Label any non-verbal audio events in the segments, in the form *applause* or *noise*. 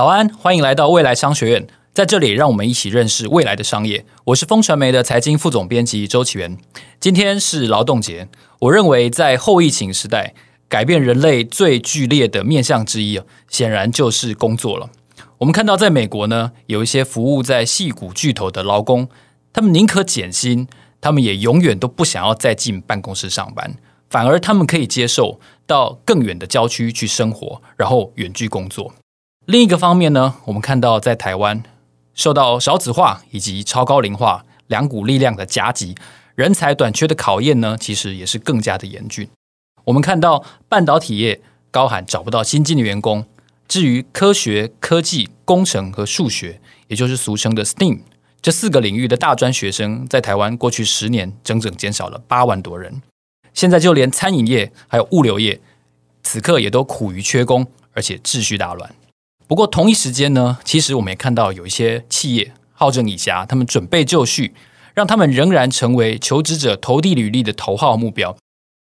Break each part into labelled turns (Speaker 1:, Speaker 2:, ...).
Speaker 1: 早安，欢迎来到未来商学院。在这里，让我们一起认识未来的商业。我是风传媒的财经副总编辑周启源。今天是劳动节，我认为在后疫情时代，改变人类最剧烈的面向之一，显然就是工作了。我们看到，在美国呢，有一些服务在矽谷巨头的劳工，他们宁可减薪，他们也永远都不想要再进办公室上班，反而他们可以接受到更远的郊区去生活，然后远距工作。另一个方面呢，我们看到在台湾受到少子化以及超高龄化两股力量的夹击，人才短缺的考验呢，其实也是更加的严峻。我们看到半导体业高喊找不到新进的员工，至于科学、科技、工程和数学，也就是俗称的 STEAM 这四个领域的大专学生，在台湾过去十年整整减少了八万多人。现在就连餐饮业还有物流业，此刻也都苦于缺工，而且秩序大乱。不过同一时间呢，其实我们也看到有一些企业好整以暇，他们准备就绪，让他们仍然成为求职者投递履历的头号目标。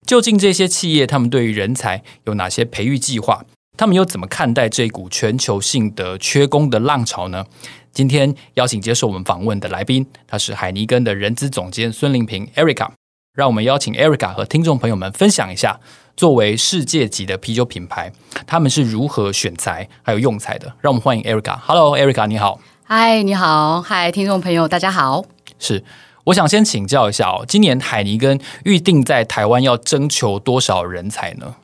Speaker 1: 究竟这些企业他们对于人才有哪些培育计划？他们又怎么看待这股全球性的缺工的浪潮呢？今天邀请接受我们访问的来宾，他是海尼根的人资总监孙林平 Erica。让我们邀请 Erica 和听众朋友们分享一下。作为世界级的啤酒品牌，他们是如何选材还有用材的？让我们欢迎 Erica。Hello，Erica，你好。
Speaker 2: 嗨，你好。嗨，听众朋友，大家好。
Speaker 1: 是，我想先请教一下哦，今年海尼根预定在台湾要征求多少人才呢？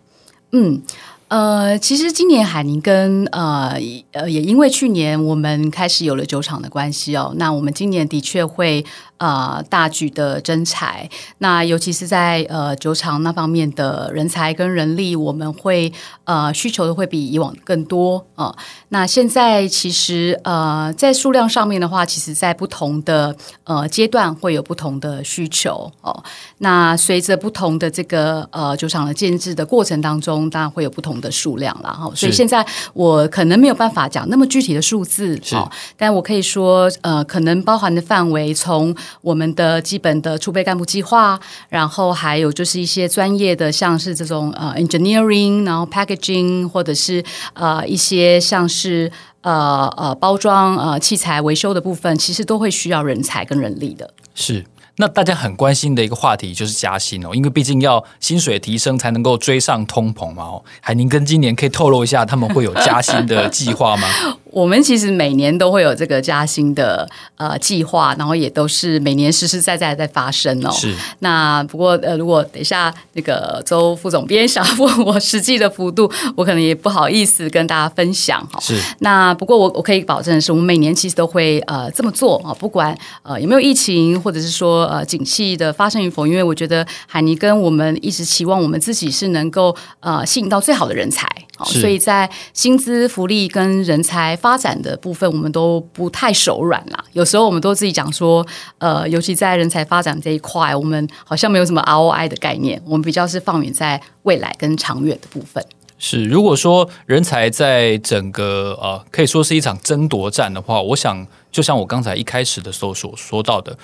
Speaker 2: 嗯。呃，其实今年海尼根呃呃也因为去年我们开始有了酒厂的关系哦，那我们今年的确会呃大举的征才，那尤其是在呃酒厂那方面的人才跟人力，我们会呃需求的会比以往更多啊、呃。那现在其实呃在数量上面的话，其实在不同的呃阶段会有不同的需求哦、呃。那随着不同的这个呃酒厂的建制的过程当中，当然会有不同的。的数量了哈，所以现在我可能没有办法讲那么具体的数字，哦，但我可以说，呃，可能包含的范围从我们的基本的储备干部计划，然后还有就是一些专业的，像是这种呃 engineering，然后 packaging，或者是呃一些像是呃呃包装呃器材维修的部分，其实都会需要人才跟人力的，
Speaker 1: 是。那大家很关心的一个话题就是加薪哦，因为毕竟要薪水提升才能够追上通膨嘛。哦，海宁跟今年可以透露一下他们会有加薪的计划吗？*laughs*
Speaker 2: 我们其实每年都会有这个加薪的呃计划，然后也都是每年实实在在在发生哦。
Speaker 1: 是。
Speaker 2: 那不过呃，如果等一下那个周副总编想要问我实际的幅度，我可能也不好意思跟大家分享哈。
Speaker 1: 是。
Speaker 2: 那不过我我可以保证的是，我们每年其实都会呃这么做啊，不管呃有没有疫情，或者是说呃景气的发生与否，因为我觉得海尼跟我们一直期望我们自己是能够呃吸引到最好的人才。所以在薪资福利跟人才发展的部分，我们都不太手软啦。有时候我们都自己讲说，呃，尤其在人才发展这一块，我们好像没有什么 ROI 的概念，我们比较是放远在未来跟长远的部分。
Speaker 1: 是，如果说人才在整个呃，可以说是一场争夺战的话，我想就像我刚才一开始的时候所说到的。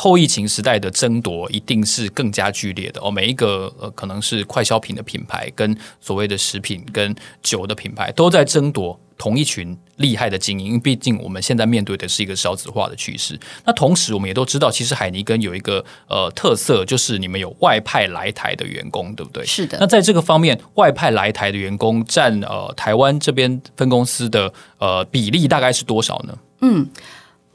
Speaker 1: 后疫情时代的争夺一定是更加剧烈的哦，每一个呃可能是快消品的品牌跟所谓的食品跟酒的品牌都在争夺同一群厉害的精英，因为毕竟我们现在面对的是一个少子化的趋势。那同时我们也都知道，其实海尼根有一个呃特色，就是你们有外派来台的员工，对不对？
Speaker 2: 是的。
Speaker 1: 那在这个方面，外派来台的员工占呃台湾这边分公司的呃比例大概是多少呢？
Speaker 2: 嗯。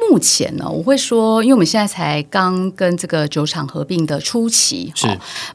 Speaker 2: 目前呢，我会说，因为我们现在才刚跟这个酒厂合并的初期，
Speaker 1: 是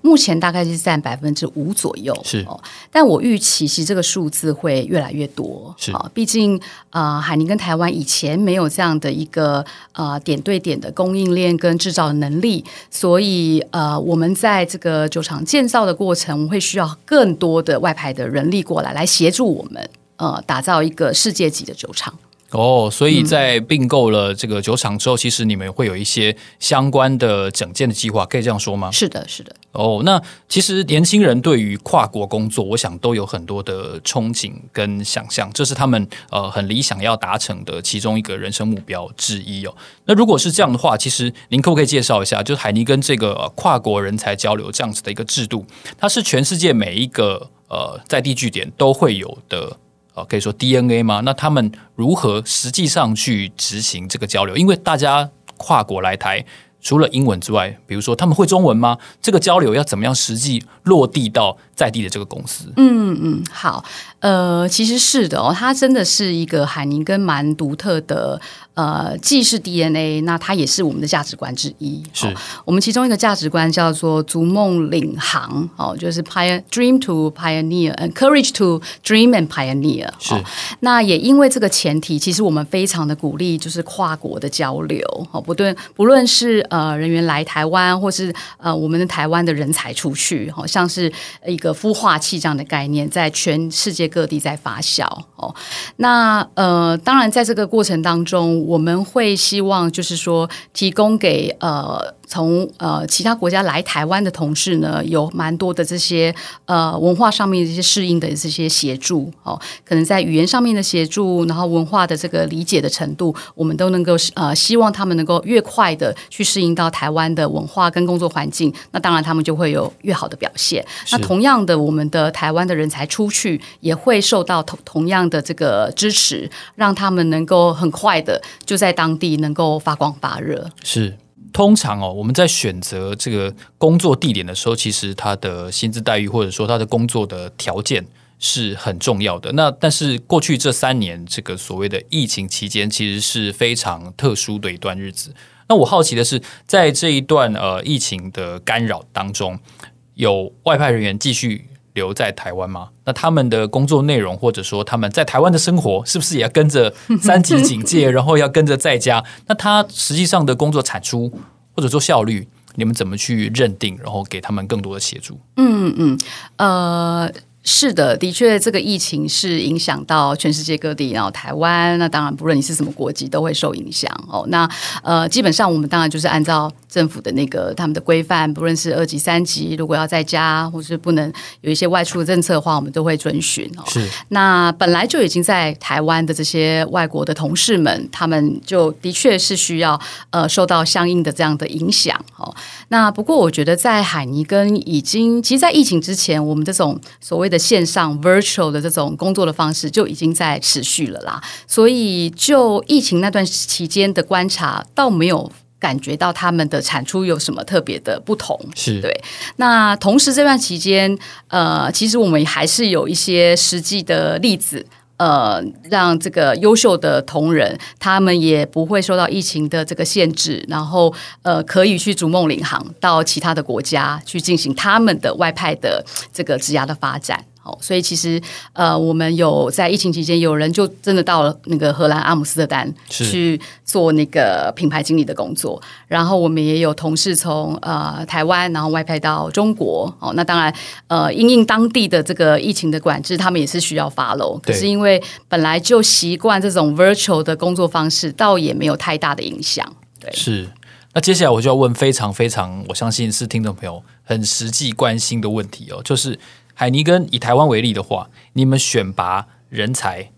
Speaker 2: 目前大概是占百分之五左右，
Speaker 1: 是。
Speaker 2: 哦但我预期其实这个数字会越来越多，
Speaker 1: 是
Speaker 2: 啊。毕竟呃，海宁跟台湾以前没有这样的一个呃点对点的供应链跟制造能力，所以呃，我们在这个酒厂建造的过程，会需要更多的外派的人力过来来协助我们呃打造一个世界级的酒厂。
Speaker 1: 哦，所以在并购了这个酒厂之后，嗯，其实你们会有一些相关的整建的计划，可以这样说吗？
Speaker 2: 是的，是的。
Speaker 1: 哦，那其实年轻人对于跨国工作，我想都有很多的憧憬跟想象，这是他们呃很理想要达成的其中一个人生目标之一哦。那如果是这样的话，其实您可不可以介绍一下，就是海尼根这个跨国人才交流这样子的一个制度，它是全世界每一个呃在地据点都会有的。可以说 DNA 吗？那他们如何实际上去执行这个交流？因为大家跨国来台。除了英文之外，比如说他们会中文吗？这个交流要怎么样实际落地到在地的这个公司？
Speaker 2: 嗯嗯，好，呃，其实是的哦，它真的是一个海宁跟蛮独特的。呃，既是 DNA，那它也是我们的价值观之一。
Speaker 1: 是、哦、
Speaker 2: 我们其中一个价值观叫做“逐梦领航”，哦，就是 pioneer dream to pioneer，and courage to dream and pioneer。
Speaker 1: 是、
Speaker 2: 哦，那也因为这个前提，其实我们非常的鼓励，就是跨国的交流。哦，不论，不论是呃人员来台湾，或是呃我们的台湾的人才出去，好、哦、像是一个孵化器这样的概念，在全世界各地在发酵。哦，那呃，当然在这个过程当中。我们会希望，就是说，提供给呃。从呃其他国家来台湾的同事呢，有蛮多的这些呃文化上面的这些适应的这些协助哦，可能在语言上面的协助，然后文化的这个理解的程度，我们都能够呃希望他们能够越快的去适应到台湾的文化跟工作环境，那当然他们就会有越好的表现。那同样的，我们的台湾的人才出去也会受到同同样的这个支持，让他们能够很快的就在当地能够发光发热。
Speaker 1: 是。通常哦，我们在选择这个工作地点的时候，其实他的薪资待遇或者说他的工作的条件是很重要的。那但是过去这三年，这个所谓的疫情期间，其实是非常特殊的一段日子。那我好奇的是，在这一段呃疫情的干扰当中，有外派人员继续留在台湾吗？那他们的工作内容，或者说他们在台湾的生活，是不是也要跟着三级警戒，然后要跟着在家？那他实际上的工作产出或者说效率，你们怎么去认定，然后给他们更多的协助？
Speaker 2: 嗯嗯，呃。是的，的确，这个疫情是影响到全世界各地，然后台湾，那当然不论你是什么国籍都会受影响哦。那呃，基本上我们当然就是按照政府的那个他们的规范，不论是二级、三级，如果要在家或是不能有一些外出的政策的话，我们都会遵循哦。
Speaker 1: 是。
Speaker 2: 那本来就已经在台湾的这些外国的同事们，他们就的确是需要呃受到相应的这样的影响哦。那不过我觉得在海尼根已经，其实，在疫情之前，我们这种所谓的线上 virtual 的这种工作的方式就已经在持续了啦，所以就疫情那段期间的观察，倒没有感觉到他们的产出有什么特别的不同。
Speaker 1: 是
Speaker 2: 对。那同时这段期间，呃，其实我们还是有一些实际的例子。呃，让这个优秀的同仁，他们也不会受到疫情的这个限制，然后呃，可以去逐梦领航到其他的国家去进行他们的外派的这个职涯的发展。所以其实，呃，我们有在疫情期间，有人就真的到了那个荷兰阿姆斯特丹去做那个品牌经理的工作。然后我们也有同事从呃台湾，然后外派到中国。哦，那当然，呃，因应当地的这个疫情的管制，他们也是需要 follow。可是因为本来就习惯这种 virtual 的工作方式，倒也没有太大的影响。对，
Speaker 1: 是。那接下来我就要问非常非常，我相信是听众朋友很实际关心的问题哦，就是。海尼根以台湾为例的话，你们选拔人才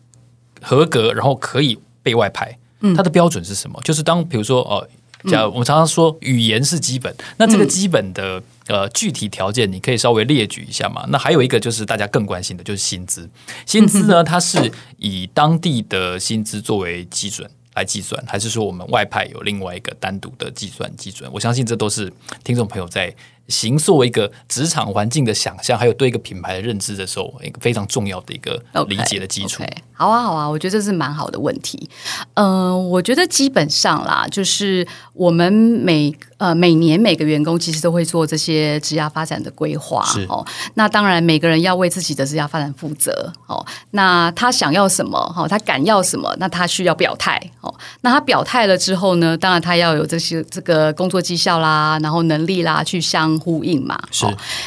Speaker 1: 合格，然后可以被外派，嗯，它的标准是什么？就是当比如说，呃，假如我们常常说语言是基本，那这个基本的呃具体条件，你可以稍微列举一下嘛？那还有一个就是大家更关心的就是薪资，薪资呢，它是以当地的薪资作为基准来计算，还是说我们外派有另外一个单独的计算基准？我相信这都是听众朋友在。形塑一个职场环境的想象，还有对一个品牌的认知的时候，一个非常重要的一个理解的基础。
Speaker 2: Okay, okay. 好啊，好啊，我觉得这是蛮好的问题。嗯、呃，我觉得基本上啦，就是我们每呃每年每个员工其实都会做这些职业发展的规
Speaker 1: 划。
Speaker 2: 哦，那当然每个人要为自己的职业发展负责。哦，那他想要什么？哈、哦，他敢要什么？那他需要表态。哦，那他表态了之后呢？当然他要有这些这个工作绩效啦，然后能力啦，去相。呼应嘛，
Speaker 1: 是。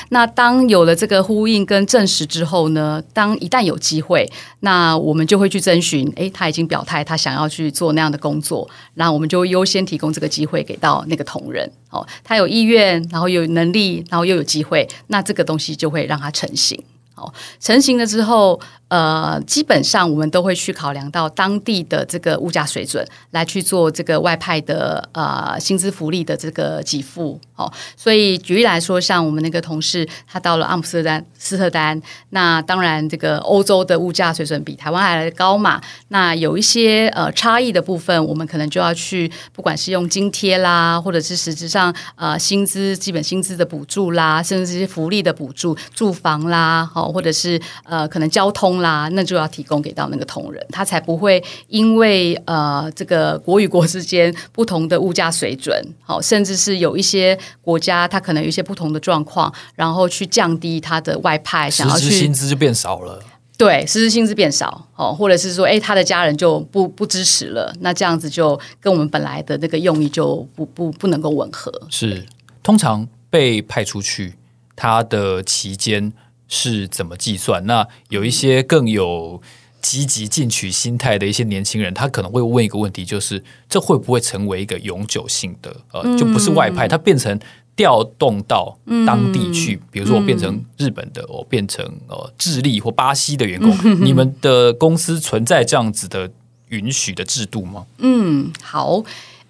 Speaker 2: 那当有了这个呼应跟证实之后呢，当一旦有机会，那我们就会去征询。诶，他已经表态，他想要去做那样的工作，那我们就优先提供这个机会给到那个同仁。哦，他有意愿，然后有能力，然后又有机会，那这个东西就会让他成型。好，成型了之后。呃，基本上我们都会去考量到当地的这个物价水准，来去做这个外派的呃薪资福利的这个给付。哦，所以举例来说，像我们那个同事，他到了阿姆斯特丹，斯特丹，那当然这个欧洲的物价水准比台湾还来的高嘛。那有一些呃差异的部分，我们可能就要去，不管是用津贴啦，或者是实质上呃薪资基本薪资的补助啦，甚至这些福利的补助，住房啦，好、哦，或者是呃可能交通。啦，那就要提供给到那个同仁，他才不会因为呃这个国与国之间不同的物价水准，好，甚至是有一些国家他可能有一些不同的状况，然后去降低他的外派，想要去
Speaker 1: 薪资就变少了，
Speaker 2: 对，实质薪资变少，哦，或者是说，哎，他的家人就不不支持了，那这样子就跟我们本来的那个用意就不不不能够吻合。
Speaker 1: 是，通常被派出去，他的期间。是怎么计算？那有一些更有积极进取心态的一些年轻人，他可能会问一个问题，就是这会不会成为一个永久性的？呃，就不是外派，它变成调动到当地去。比如说，我变成日本的，我变成呃智利或巴西的员工，*laughs* 你们的公司存在这样子的允许的制度吗？
Speaker 2: 嗯，好。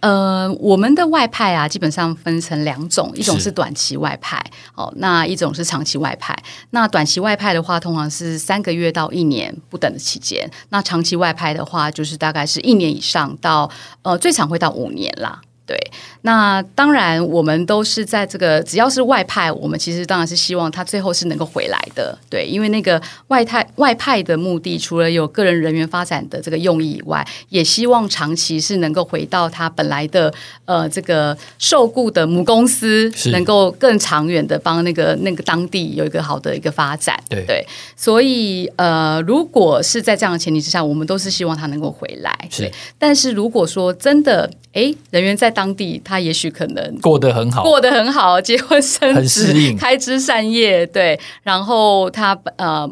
Speaker 2: 呃，我们的外派啊，基本上分成两种，一种是短期外派，哦，那一种是长期外派。那短期外派的话，通常是三个月到一年不等的期间；那长期外派的话，就是大概是一年以上到呃，最长会到五年啦。对，那当然，我们都是在这个只要是外派，我们其实当然是希望他最后是能够回来的。对，因为那个外派外派的目的，除了有个人人员发展的这个用意以外，也希望长期是能够回到他本来的呃这个受雇的母公司，能够更长远的帮那个那个当地有一个好的一个发展。
Speaker 1: 对，
Speaker 2: 对，所以呃，如果是在这样的前提之下，我们都是希望他能够回来。
Speaker 1: 是，
Speaker 2: 但是如果说真的，哎，人员在当地，他也许可能
Speaker 1: 过得很好，
Speaker 2: 过得很好，结婚生子，开枝散叶，对。然后他呃，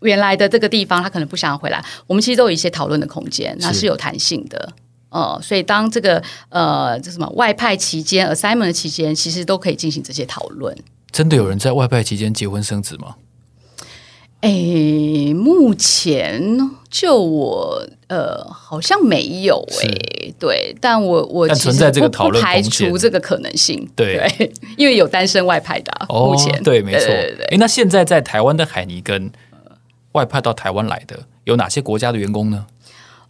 Speaker 2: 原来的这个地方，他可能不想回来。我们其实都有一些讨论的空间，那是有弹性的。呃，所以当这个呃，这什么外派期间、assignment 期间，其实都可以进行这些讨论。
Speaker 1: 真的有人在外派期间结婚生子吗？
Speaker 2: 哎，目前就我呃，好像没有哎，对，但我我
Speaker 1: 存在这个讨论
Speaker 2: 不排除这个可能性，
Speaker 1: 对，
Speaker 2: 对，因为有单身外派的，
Speaker 1: 哦、
Speaker 2: 目前
Speaker 1: 对，没错，
Speaker 2: 对对对。
Speaker 1: 哎，那现在在台湾的海尼根外派到台湾来的有哪些国家的员工呢？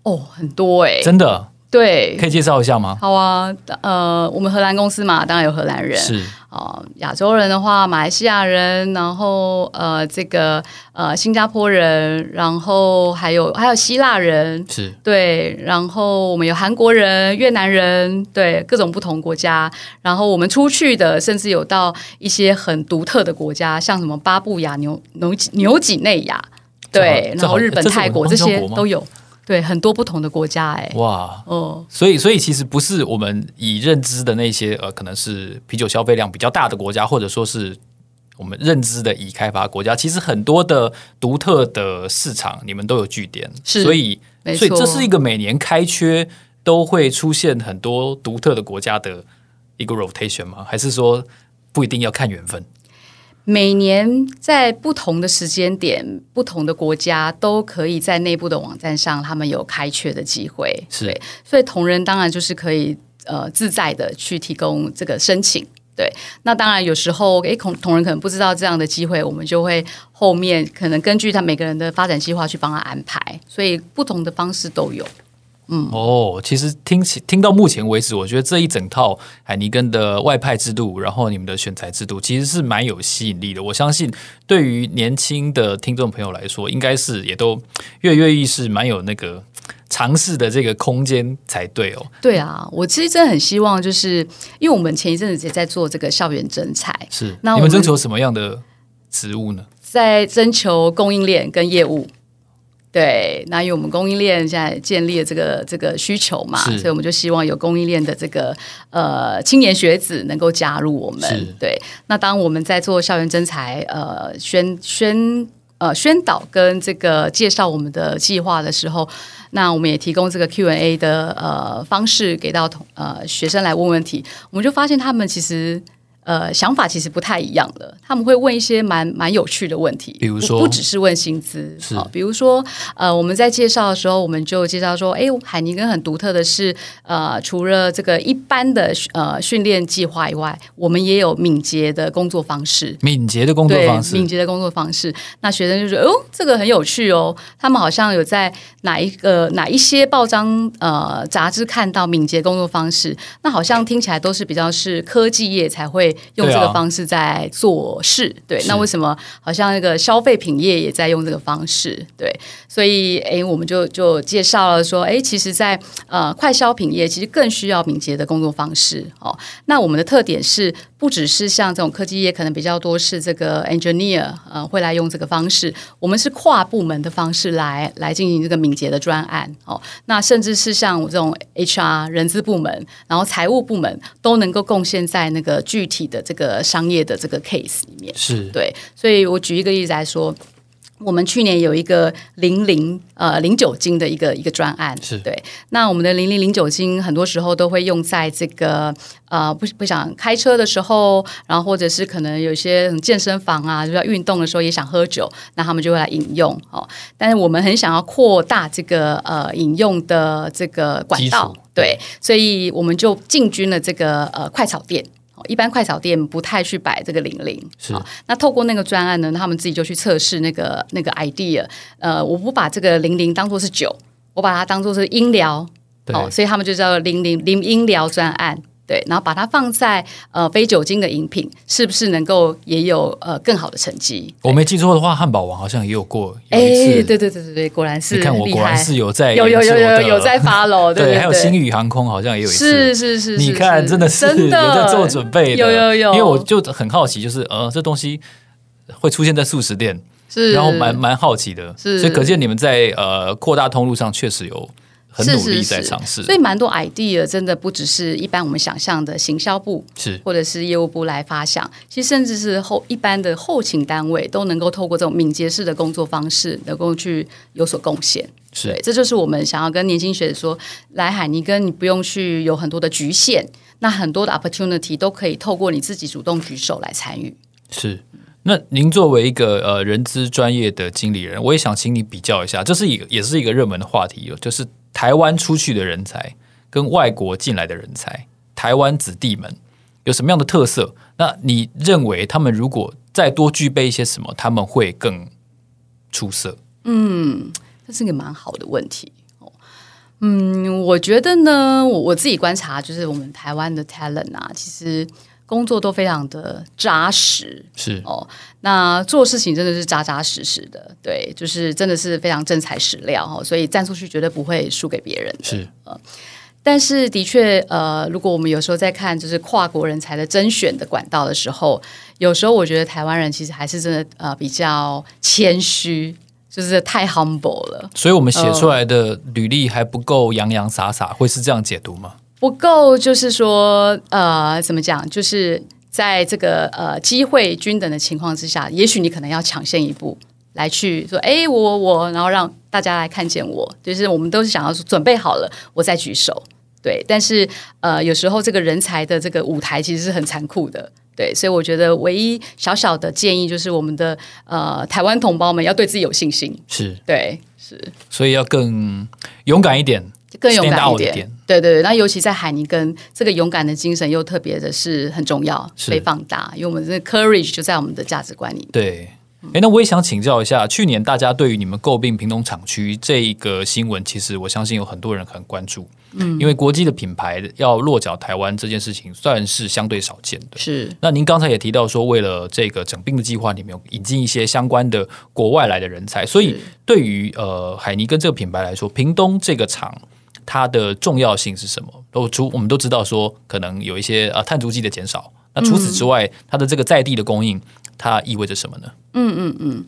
Speaker 2: 哦，很多哎，
Speaker 1: 真的。
Speaker 2: 对，
Speaker 1: 可以介绍一下吗？
Speaker 2: 好啊，呃，我们荷兰公司嘛，当然有荷兰人，
Speaker 1: 是。
Speaker 2: 啊，呃，亚洲人的话，马来西亚人，然后呃，这个呃，新加坡人，然后还有还有希腊人，
Speaker 1: 是。
Speaker 2: 对，然后我们有韩国人、越南人，对，各种不同国家，然后我们出去的，甚至有到一些很独特的国家，像什么巴布亚牛牛牛几内亚，对，然后日本、泰国这些都有。对，很多不同的国家，哎，
Speaker 1: 哇，哦，所以，所以其实不是我们以认知的那些，呃，可能是啤酒消费量比较大的国家，或者说是我们认知的已开发国家，其实很多的独特的市场，你们都有据点，
Speaker 2: 是，
Speaker 1: 所以，所以这是一个每年开缺都会出现很多独特的国家的一个 rotation 吗？还是说不一定要看缘分？
Speaker 2: 每年在不同的时间点、不同的国家，都可以在内部的网站上，他们有开缺的机会。
Speaker 1: 是，
Speaker 2: 所以同仁当然就是可以呃自在的去提供这个申请。对，那当然有时候诶，同同仁可能不知道这样的机会，我们就会后面可能根据他每个人的发展计划去帮他安排。所以不同的方式都有。嗯
Speaker 1: 哦，其实听起听到目前为止，我觉得这一整套海尼根的外派制度，然后你们的选材制度，其实是蛮有吸引力的。我相信对于年轻的听众朋友来说，应该是也都跃跃欲试，蛮有那个尝试的这个空间才对哦。
Speaker 2: 对啊，我其实真的很希望，就是因为我们前一阵子也在做这个校园征才，
Speaker 1: 是那你们征求什么样的职务呢？
Speaker 2: 在征求供应链跟业务。对，那因为我们供应链现在建立了这个这个需求嘛，所以我们就希望有供应链的这个呃青年学子能够加入我们。对，那当我们在做校园征才呃宣宣呃宣导跟这个介绍我们的计划的时候，那我们也提供这个 Q&A 的呃方式给到同呃学生来问问题，我们就发现他们其实呃，想法其实不太一样的，他们会问一些蛮蛮有趣的问题，
Speaker 1: 比如说，
Speaker 2: 不只是问薪资，
Speaker 1: 是、
Speaker 2: 哦，比如说，呃，我们在介绍的时候，我们就介绍说，哎，海尼根很独特的是，呃，除了这个一般的呃训练计划以外，我们也有敏捷的工作方式，
Speaker 1: 敏捷的工作方式，
Speaker 2: 敏捷的工作方式。那学生就说，哦，这个很有趣哦，他们好像有在哪一个哪一些报章呃杂志看到敏捷工作方式，那好像听起来都是比较是科技业才会。用这个方式在做事，对，啊、对。那为什么好像那个消费品业也在用这个方式？对，所以诶，我们就就介绍了说，诶，其实在，在呃快消品业，其实更需要敏捷的工作方式哦。那我们的特点是，不只是像这种科技业，可能比较多是这个 engineer 呃会来用这个方式，我们是跨部门的方式来来进行这个敏捷的专案哦。那甚至是像我这种 HR 人资部门，然后财务部门都能够贡献在那个具体的这个商业的这个 case 里面，
Speaker 1: 是
Speaker 2: 对。所以我举一个例子来说。我们去年有一个零零呃零酒精的一个一个专案，
Speaker 1: 是
Speaker 2: 对。那我们的零零零酒精很多时候都会用在这个呃不不想开车的时候，然后或者是可能有一些健身房啊，就要运动的时候也想喝酒，那他们就会来饮用哦。但是我们很想要扩大这个呃饮用的这个管道，对，对，所以我们就进军了这个呃快炒店。一般快炒店不太去摆这个零零，
Speaker 1: 是。
Speaker 2: 那透过那个专案呢，他们自己就去测试那个那个 idea。呃，我不把这个零零当做是酒，我把它当做是音疗，哦，所以他们就叫零零零音疗专案。对，然后把它放在呃非酒精的饮品，是不是能够也有呃更好的成绩？
Speaker 1: 我没记错的话，汉堡王好像也有过
Speaker 2: 有一次。哎，对对对对对，果然是。
Speaker 1: 你看我果然是有在
Speaker 2: 有有有有有在 follow，*laughs* 对，对，对，
Speaker 1: 还有星宇航空好像也有一次。
Speaker 2: 是是是，是，
Speaker 1: 你看真的是真的有在做准备的，
Speaker 2: 有有有。
Speaker 1: 因为我就很好奇，就是呃这东西会出现在素食店，
Speaker 2: 是，
Speaker 1: 然后蛮蛮好奇的，是，所以可见你们在呃扩大通路上确实有。很努力在尝试，
Speaker 2: 所以蛮多 idea 真的不只是一般我们想象的行销部
Speaker 1: 是或
Speaker 2: 者是业务部来发想，其实甚至是后一般的后勤单位都能够透过这种敏捷式的工作方式，能够去有所贡献。
Speaker 1: 是，
Speaker 2: 对，这就是我们想要跟年轻学者说，来海尼根你不用去有很多的局限，那很多的 opportunity 都可以透过你自己主动举手来参与。
Speaker 1: 是。那您作为一个呃人资专业的经理人，我也想请你比较一下，这是一个也是一个热门的话题，就是台湾出去的人才跟外国进来的人才，台湾子弟们有什么样的特色？那你认为他们如果再多具备一些什么，他们会更出色？
Speaker 2: 嗯，这是个蛮好的问题。嗯，我觉得呢，我我自己观察，就是我们台湾的 talent 啊，其实。工作都非常的扎实，
Speaker 1: 是
Speaker 2: 哦。那做事情真的是扎扎实实的，对，就是真的是非常真材实料哈。所以站出去绝对不会输给别人的。
Speaker 1: 是
Speaker 2: 呃，但是的确呃，如果我们有时候在看就是跨国人才的甄选的管道的时候，有时候我觉得台湾人其实还是真的呃比较谦虚，就是太 humble 了。
Speaker 1: 所以我们写出来的履历还不够洋洋洒洒，会是这样解读吗？
Speaker 2: 不够，就是说，呃，怎么讲？就是在这个呃机会均等的情况之下，也许你可能要抢先一步来去说，哎，我我我，然后让大家来看见我。就是我们都是想要说准备好了，我再举手。对，但是呃，有时候这个人才的这个舞台其实是很残酷的。对，所以我觉得唯一小小的建议就是，我们的呃台湾同胞们要对自己有信心。
Speaker 1: 是，
Speaker 2: 对，是，
Speaker 1: 所以要更勇敢一点。
Speaker 2: 更勇敢一点，
Speaker 1: 一点
Speaker 2: 对对对。那尤其在海尼根，这个勇敢的精神又特别的是很重要，被放大，因为我们这个 courage 就在我们的价值观里面。
Speaker 1: 对，哎，那我也想请教一下，去年大家对于你们诟病屏东厂区这一个新闻，其实我相信有很多人很关注。嗯，因为国际的品牌要落脚台湾这件事情，算是相对少见的。
Speaker 2: 是。
Speaker 1: 那您刚才也提到说，为了这个整并的计划里面有引进一些相关的国外来的人才，所以对于呃海尼根这个品牌来说，屏东这个厂。它的重要性是什么？都除我们都知道说，可能有一些呃碳足迹的减少。那除此之外，它的这个在地的供应，它意味着什么呢？
Speaker 2: 嗯嗯嗯，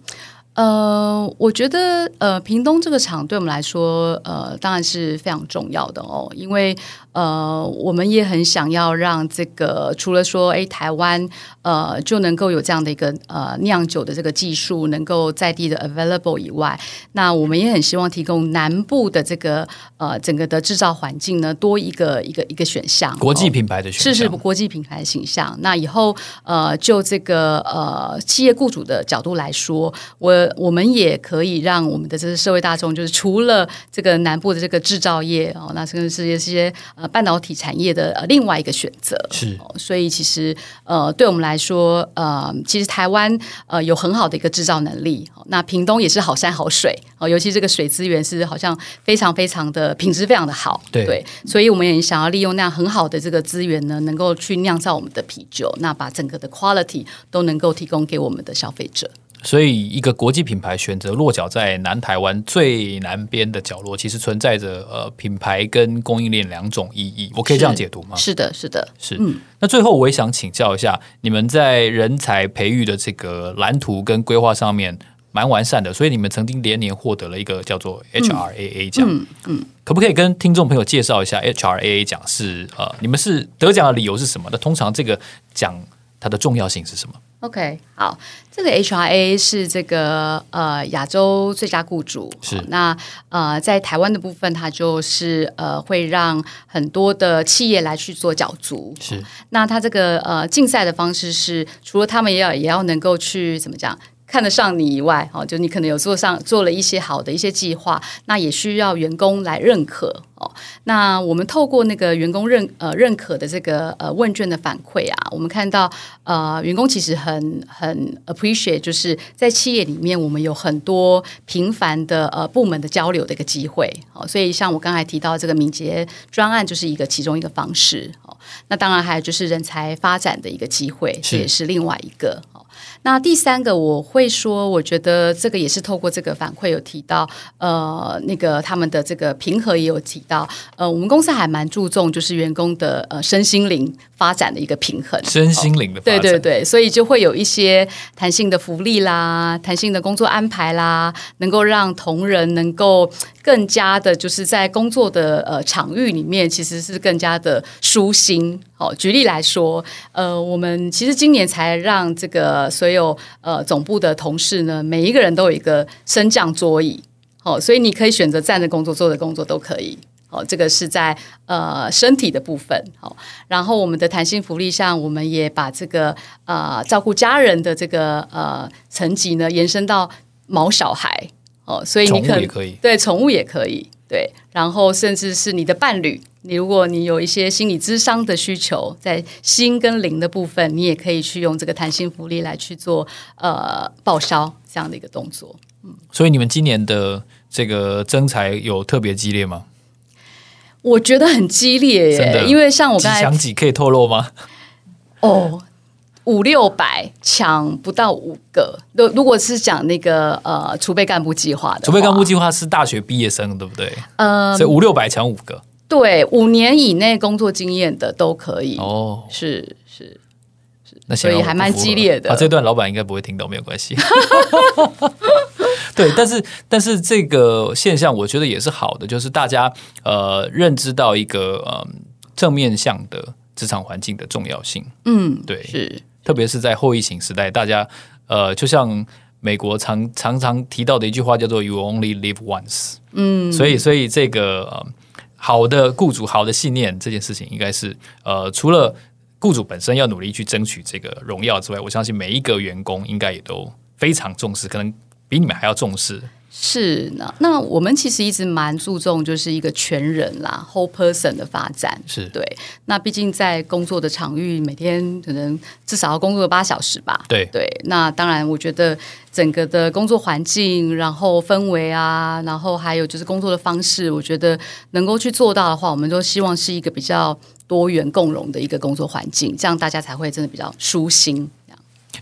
Speaker 2: 呃，我觉得呃，屏东这个厂对我们来说，呃，当然是非常重要的哦，因为呃，我们也很想要让这个除了说，哎，台湾呃就能够有这样的一个呃酿酒的这个技术能够在地的 available 以外，那我们也很希望提供南部的这个呃整个的制造环境呢多一个一个一个选项，
Speaker 1: 国际品牌的选项，
Speaker 2: 是是国际品牌的形象。那以后呃就这个呃企业雇主的角度来说，我。我们也可以让我们的这些社会大众，就是除了这个南部的这个制造业哦，那甚至是一些呃半导体产业的呃另外一个选择。
Speaker 1: 是，
Speaker 2: 所以其实呃对我们来说，呃其实台湾呃有很好的一个制造能力。那屏东也是好山好水哦，尤其这个水资源是好像非常非常的品质非常的好。
Speaker 1: 对，
Speaker 2: 对，所以我们也想要利用那样很好的这个资源呢，能够去酿造我们的啤酒，那把整个的 quality 都能够提供给我们的消费者。
Speaker 1: 所以，一个国际品牌选择落脚在南台湾最南边的角落，其实存在着呃品牌跟供应链两种意义。我可以这样解读吗？
Speaker 2: 是，是的，是的，
Speaker 1: 是。嗯，那最后我也想请教一下，你们在人才培育的这个蓝图跟规划上面蛮完善的，所以你们曾经连年获得了一个叫做 HRAA 奖。
Speaker 2: 嗯，嗯，
Speaker 1: 可不可以跟听众朋友介绍一下 HRAA 奖是呃你们是得奖的理由是什么？那通常这个奖它的重要性是什么
Speaker 2: ？OK，好，这个 HRA 是这个呃亚洲最佳雇主。
Speaker 1: 是
Speaker 2: 那呃在台湾的部分，它就是呃会让很多的企业来去做角逐。
Speaker 1: 是
Speaker 2: 那它这个呃竞赛的方式是，除了他们也要也要能够去怎么讲？看得上你以外，哦，就你可能有做上做了一些好的一些计划，那也需要员工来认可哦。那我们透过那个员工认呃认可的这个呃问卷的反馈啊，我们看到呃员工其实很很 appreciate，就是在企业里面我们有很多频繁的呃部门的交流的一个机会哦。所以像我刚才提到这个敏捷专案就是一个其中一个方式哦。那当然还有就是人才发展的一个机会，这也是另外一个。那第三个我会说，我觉得这个也是透过这个反馈有提到，呃，那个他们的这个平和也有提到，呃，我们公司还蛮注重就是员工的呃身心灵发展的一个平衡，
Speaker 1: 身心灵的发展，
Speaker 2: 哦，对对对，所以就会有一些弹性的福利啦，弹性的工作安排啦，能够让同仁能够更加的，就是在工作的呃场域里面，其实是更加的舒心。哦，举例来说，呃，我们其实今年才让这个所有呃总部的同事呢，每一个人都有一个升降桌椅。好、哦，所以你可以选择站着工作、坐着工作都可以。好、哦，这个是在呃身体的部分。好、哦，然后我们的弹性福利上，我们也把这个呃照顾家人的这个呃层级呢延伸到毛小孩。哦，所以你可，
Speaker 1: 可以
Speaker 2: 对宠物也可以对，然后甚至是你的伴侣。你如果你有一些心理智商的需求，在心跟灵的部分，你也可以去用这个弹性福利来去做呃报销这样的一个动作。嗯，
Speaker 1: 所以你们今年的这个征才有特别激烈吗？
Speaker 2: 我觉得很激烈耶，因为像我刚才
Speaker 1: 抢几可以透露吗？
Speaker 2: 哦，五六百抢不到五个。如如果是讲那个呃储备干部计划的，
Speaker 1: 储备干部计划是大学毕业生，对不对？
Speaker 2: 呃，
Speaker 1: 所以五六百抢五个。
Speaker 2: 对，五年以内工作经验的都可以
Speaker 1: 哦，
Speaker 2: 是是是，
Speaker 1: 那
Speaker 2: 所以还蛮激烈的。
Speaker 1: 啊，这段老板应该不会听到，没有关系。*laughs* 对，但是但是这个现象我觉得也是好的，就是大家呃认知到一个呃正面向的职场环境的重要性。
Speaker 2: 嗯，
Speaker 1: 对，
Speaker 2: 是，
Speaker 1: 特别是在后疫情时代，大家呃就像美国常常常提到的一句话叫做 “You only live once”。
Speaker 2: 嗯，
Speaker 1: 所以所以这个呃。好的雇主，好的信念，这件事情应该是呃，除了雇主本身要努力去争取这个荣耀之外，我相信每一个员工应该也都非常重视，可能比你们还要重视。
Speaker 2: 是呢，那我们其实一直蛮注重就是一个全人啦，whole person 的发展。
Speaker 1: 是
Speaker 2: 对。那毕竟在工作的场域，每天可能至少要工作八小时吧。
Speaker 1: 对
Speaker 2: 对。那当然，我觉得整个的工作环境，然后氛围啊，然后还有就是工作的方式，我觉得能够去做到的话，我们都希望是一个比较多元共融的一个工作环境，这样大家才会真的比较舒心。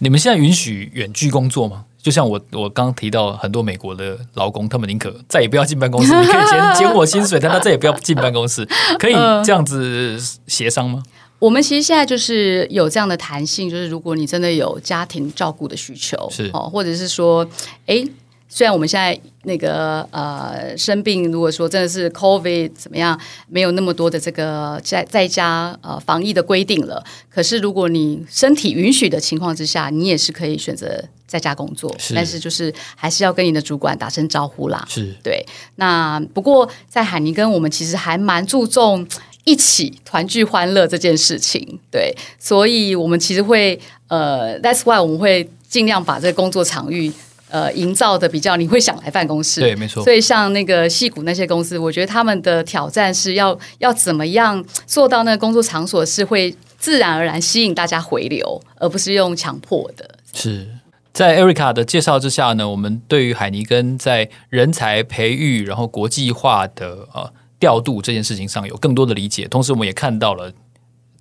Speaker 1: 你们现在允许远距工作吗？就像我我刚提到很多美国的劳工，他们宁可再也不要进办公室，你可以减减我薪水，但他再也不要进办公室，*laughs* 可以这样子协商吗？
Speaker 2: 我们其实现在就是有这样的弹性，就是如果你真的有家庭照顾的需求，
Speaker 1: 是
Speaker 2: 哦，或者是说，哎，虽然我们现在那个呃生病，如果说真的是 COVID 怎么样，没有那么多的这个在在家呃防疫的规定了，可是如果你身体允许的情况之下，你也是可以选择在家工作，是但是就是还是要跟你的主管打声招呼啦。
Speaker 1: 是对。
Speaker 2: 那不过在海尼根，我们其实还蛮注重一起团聚欢乐这件事情，对，所以我们其实会呃，That's why 我们会尽量把这个工作场域。呃，营造的比较你会想来办公室，
Speaker 1: 对，没错。
Speaker 2: 所以像那个戏谷那些公司，我觉得他们的挑战是要要怎么样做到那个工作场所是会自然而然吸引大家回流，而不是用强迫的。
Speaker 1: 是在 Erica 的介绍之下呢，我们对于海尼根在人才培育，然后国际化的呃调度这件事情上有更多的理解，同时我们也看到了。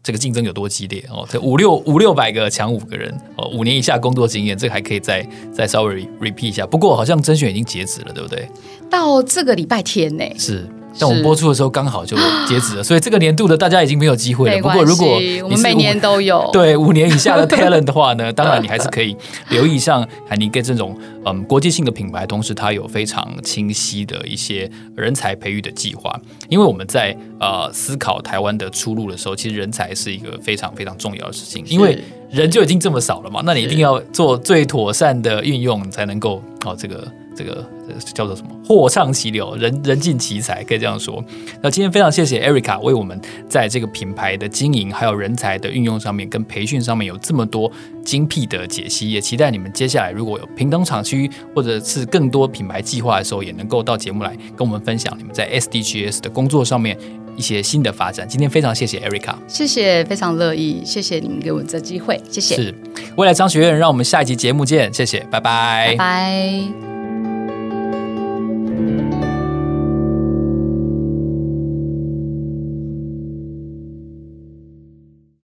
Speaker 1: 这个竞争有多激烈哦？这五六五六百个抢五个人哦，五年以下工作经验，这个还可以再再稍微 repeat 一下。不过好像甄选已经截止了，对不对？
Speaker 2: 到这个礼拜天呢？
Speaker 1: 是。但我们播出的时候刚好就截止了，所以这个年度的大家已经没有机会了。不过如果
Speaker 2: 我们每年都有 *laughs*
Speaker 1: 对五年以下的 talent 的话呢，当然你还是可以留意像海尼根这种嗯国际性的品牌，同时它有非常清晰的一些人才培育的计划。因为我们在呃思考台湾的出路的时候，其实人才是一个非常非常重要的事情，因为人就已经这么少了嘛，那你一定要做最妥善的运用，才能够哦这个。这个叫做什么？货畅其流，人人尽其才，可以这样说。那今天非常谢谢 Erica 为我们在这个品牌的经营，还有人才的运用上面，跟培训上面有这么多精辟的解析。也期待你们接下来如果有平等厂区，或者是更多品牌计划的时候，也能够到节目来跟我们分享你们在 SDGs 的工作上面一些新的发展。今天非常谢谢 Erica，
Speaker 2: 谢谢，非常乐意，谢谢你们给我这机会，谢谢。
Speaker 1: 是未来商学院，让我们下一集节目见，谢谢，拜拜，
Speaker 2: 拜拜。